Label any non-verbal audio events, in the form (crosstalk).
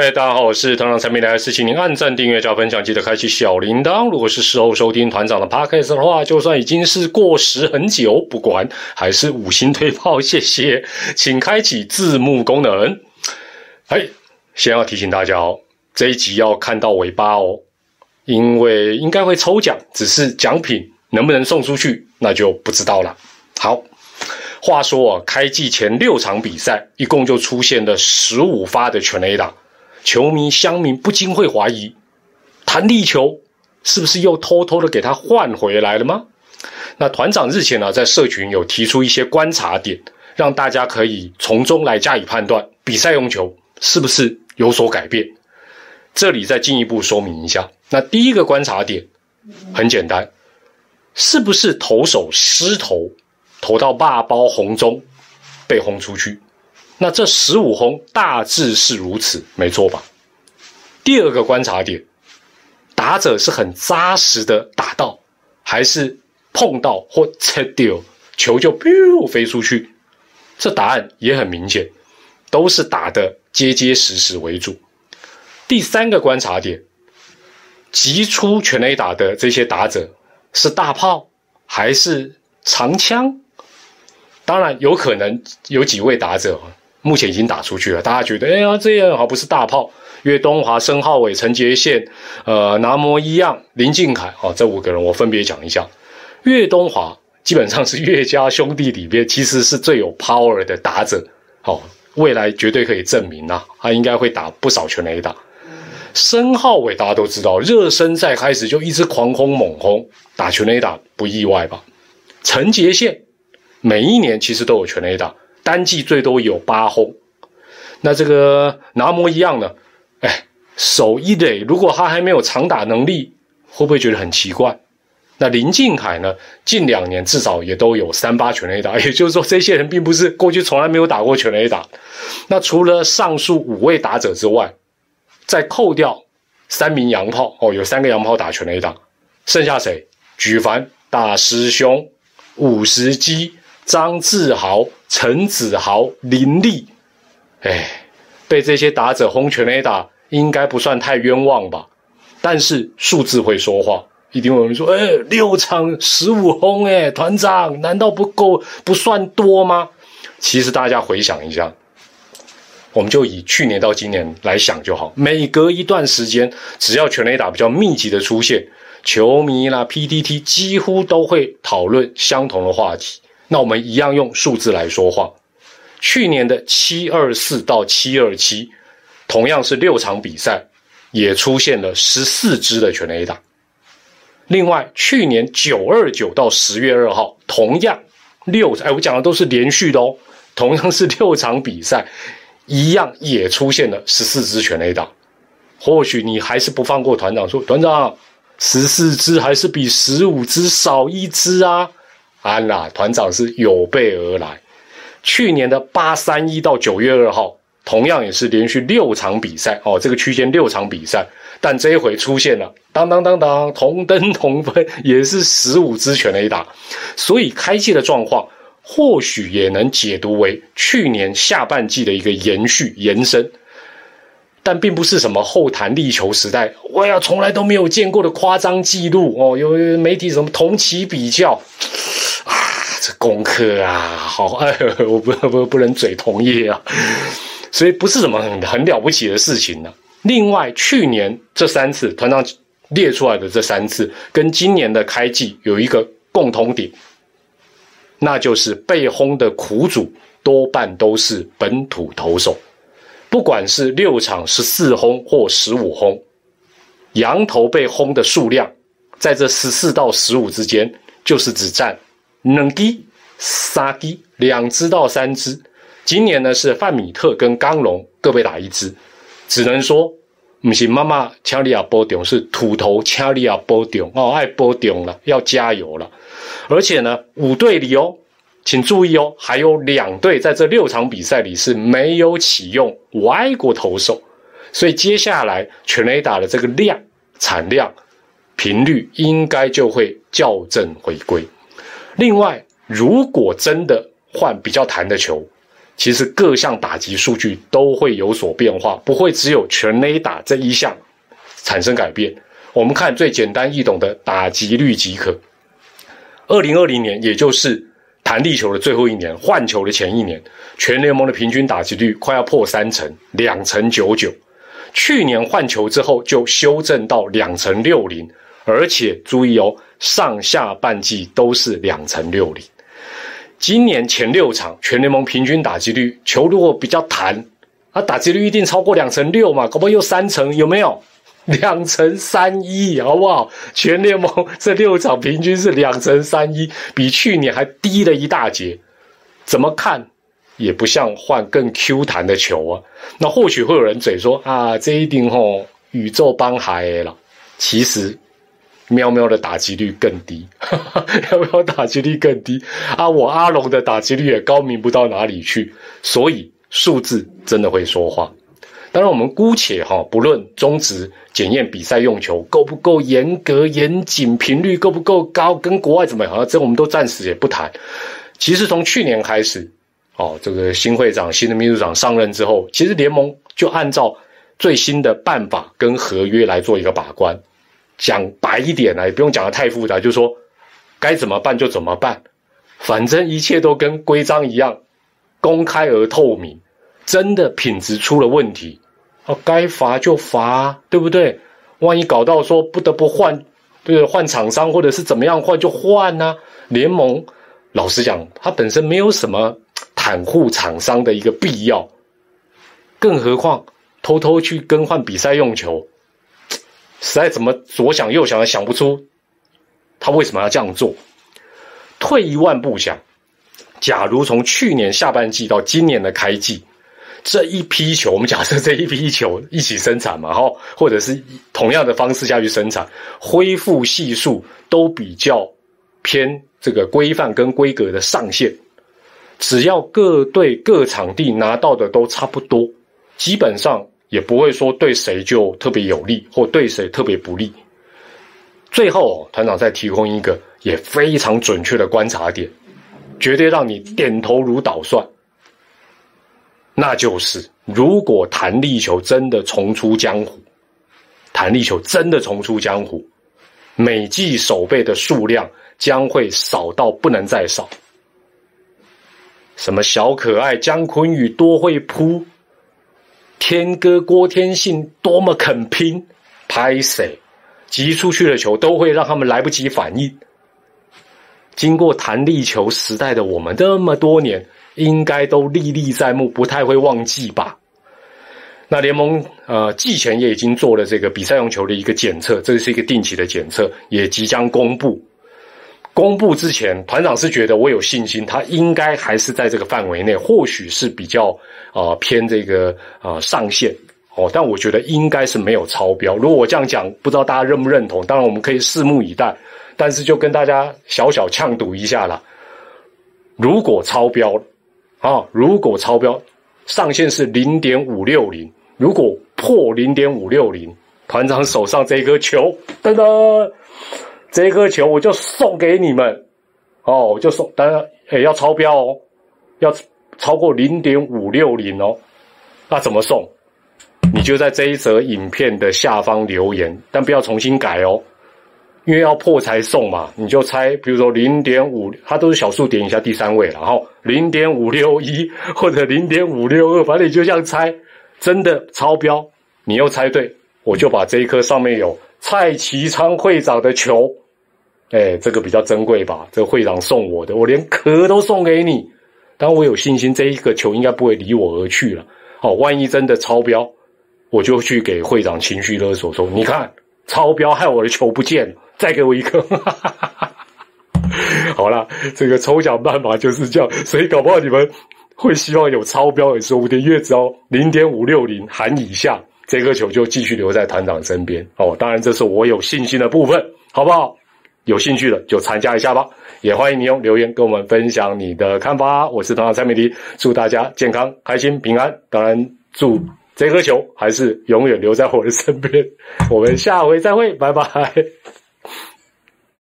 嗨，大家好，我是团长陈明来，是请您按赞、订阅、加分享，记得开启小铃铛。如果是事后收听团长的 podcast 的话，就算已经是过时很久，不管还是五星推炮，谢谢，请开启字幕功能。哎，先要提醒大家哦，这一集要看到尾巴哦，因为应该会抽奖，只是奖品能不能送出去，那就不知道了。好。话说啊，开季前六场比赛，一共就出现了十五发的全垒打，球迷乡民不禁会怀疑，弹力球是不是又偷偷的给他换回来了吗？那团长日前呢，在社群有提出一些观察点，让大家可以从中来加以判断，比赛用球是不是有所改变？这里再进一步说明一下。那第一个观察点很简单，是不是投手失投？投到霸包红中，被轰出去。那这十五轰大致是如此，没错吧？第二个观察点，打者是很扎实的打到，还是碰到或切掉球就飞出去？这答案也很明显，都是打的结结实实为主。第三个观察点，急出全垒打的这些打者是大炮还是长枪？当然有可能有几位打者目前已经打出去了，大家觉得哎呀这样好不是大炮？岳东华、申浩伟、陈杰宪、呃南摩一样、林敬凯哦，这五个人我分别讲一下。岳东华基本上是岳家兄弟里边其实是最有 power 的打者，哦，未来绝对可以证明呐，他应该会打不少全垒打。申浩伟大家都知道，热身赛开始就一直狂轰猛轰，打全垒打不意外吧？陈杰宪。每一年其实都有全垒打，单季最多有八轰。那这个拿摩一样呢？哎，守一垒，如果他还没有长打能力，会不会觉得很奇怪？那林敬凯呢？近两年至少也都有三八全垒打，(laughs) 也就是说，这些人并不是过去从来没有打过全垒打。那除了上述五位打者之外，再扣掉三名洋炮哦，有三个洋炮打全垒打，剩下谁？举凡大师兄、五十基。张志豪、陈子豪、林立，哎，被这些打者轰全垒打，应该不算太冤枉吧？但是数字会说话，一定有人说：“哎，六场十五轰，哎，团长，难道不够不算多吗？”其实大家回想一下，我们就以去年到今年来想就好。每隔一段时间，只要全垒打比较密集的出现，球迷啦、PDT 几乎都会讨论相同的话题。那我们一样用数字来说话。去年的七二四到七二七，同样是六场比赛，也出现了十四支的全垒打。另外，去年九二九到十月二号，同样六哎，我讲的都是连续的哦，同样是六场比赛，一样也出现了十四支全垒打。或许你还是不放过团长，说团长十四支还是比十五支少一支啊？安啦，团长是有备而来。去年的八三一到九月二号，同样也是连续六场比赛哦，这个区间六场比赛，但这一回出现了当当当当同登同分，(laughs) 也是十五支全垒打，所以开季的状况或许也能解读为去年下半季的一个延续延伸，但并不是什么后弹力球时代，我呀从来都没有见过的夸张记录哦，有媒体什么同期比较。这功课啊，(laughs) 好，哎，我不不不能嘴同意啊，所以不是什么很很了不起的事情呢。另外，去年这三次团长列出来的这三次，跟今年的开季有一个共同点，那就是被轰的苦主多半都是本土投手，不管是六场十四轰或十五轰，羊头被轰的数量，在这十四到十五之间，就是只占。两滴、三滴，两支到三支。今年呢是范米特跟刚龙各被打一支，只能说不是妈妈掐利亚波顶，是土头掐利亚波顶哦，爱波顶了，要加油了。而且呢，五队里哦，请注意哦，还有两队在这六场比赛里是没有启用外国投手，所以接下来全垒打的这个量、产量、频率应该就会校正回归。另外，如果真的换比较弹的球，其实各项打击数据都会有所变化，不会只有全垒打这一项产生改变。我们看最简单易懂的打击率即可。二零二零年，也就是弹力球的最后一年，换球的前一年，全联盟的平均打击率快要破三成，两成九九。去年换球之后，就修正到两成六零，而且注意哦，上下半季都是两成六零。今年前六场全联盟平均打击率，球如果比较弹，啊，打击率一定超过两成六嘛，可不好又三成？有没有？两成三一，好不好？全联盟这六场平均是两成三一，比去年还低了一大截。怎么看也不像换更 Q 弹的球啊。那或许会有人嘴说啊，这一定吼宇宙帮海了。其实。喵喵的打击率更低，(laughs) 喵喵打击率更低啊！我阿龙的打击率也高明不到哪里去，所以数字真的会说话。当然，我们姑且哈不论中职检验比赛用球够不够严格严谨，频率够不够高，跟国外怎么样，这我们都暂时也不谈。其实从去年开始，哦，这个新会长、新的秘书长上任之后，其实联盟就按照最新的办法跟合约来做一个把关。讲白一点呢，也不用讲的太复杂，就是说该怎么办就怎么办，反正一切都跟规章一样，公开而透明。真的品质出了问题，哦，该罚就罚，对不对？万一搞到说不得不换，对换厂商或者是怎么样换就换呢？联盟老实讲，它本身没有什么袒护厂商的一个必要，更何况偷偷去更换比赛用球。实在怎么左想右想也想不出，他为什么要这样做？退一万步想，假如从去年下半季到今年的开季，这一批球，我们假设这一批球一起生产嘛，哈，或者是同样的方式下去生产，恢复系数都比较偏这个规范跟规格的上限，只要各队各场地拿到的都差不多，基本上。也不会说对谁就特别有利，或对谁特别不利。最后，团长再提供一个也非常准确的观察点，绝对让你点头如捣蒜。那就是如果弹力球真的重出江湖，弹力球真的重出江湖，每季守备的数量将会少到不能再少。什么小可爱姜昆宇多会扑。天哥郭天信多么肯拼，拍谁击出去的球都会让他们来不及反应。经过弹力球时代的我们这么多年，应该都历历在目，不太会忘记吧？那联盟呃季前也已经做了这个比赛用球的一个检测，这是一个定期的检测，也即将公布。公布之前，团长是觉得我有信心，他应该还是在这个范围内，或许是比较啊偏这个啊上限哦，但我觉得应该是没有超标。如果我这样讲，不知道大家认不认同？当然我们可以拭目以待，但是就跟大家小小呛赌一下了。如果超标啊，如果超标，上限是零点五六零，如果破零点五六零，团长手上这颗球，噔噔。这颗球我就送给你们，哦，我就送，当然，哎，要超标哦，要超过零点五六零哦，那怎么送？你就在这一则影片的下方留言，但不要重新改哦，因为要破才送嘛，你就猜，比如说零点五，它都是小数点以下第三位，然后零点五六一 (laughs) 或者零点五六二，反正你就这样猜，真的超标，你又猜对，我就把这一颗上面有。蔡其昌会长的球，哎，这个比较珍贵吧？这个会长送我的，我连壳都送给你。当，我有信心这一个球应该不会离我而去了。好，万一真的超标，我就去给会长情绪勒索，说你看超标害我的球不见了，再给我一颗。(laughs) 好了，这个抽奖办法就是这样，所以搞不好你们会希望有超标也说不定，因为只要零点五六零含以下。这颗球就继续留在团长身边哦，当然这是我有信心的部分，好不好？有兴趣的就参加一下吧，也欢迎你用留言跟我们分享你的看法。我是团长蔡美迪，祝大家健康、开心、平安。当然，祝这颗球还是永远留在我的身边。我们下回再会，拜拜。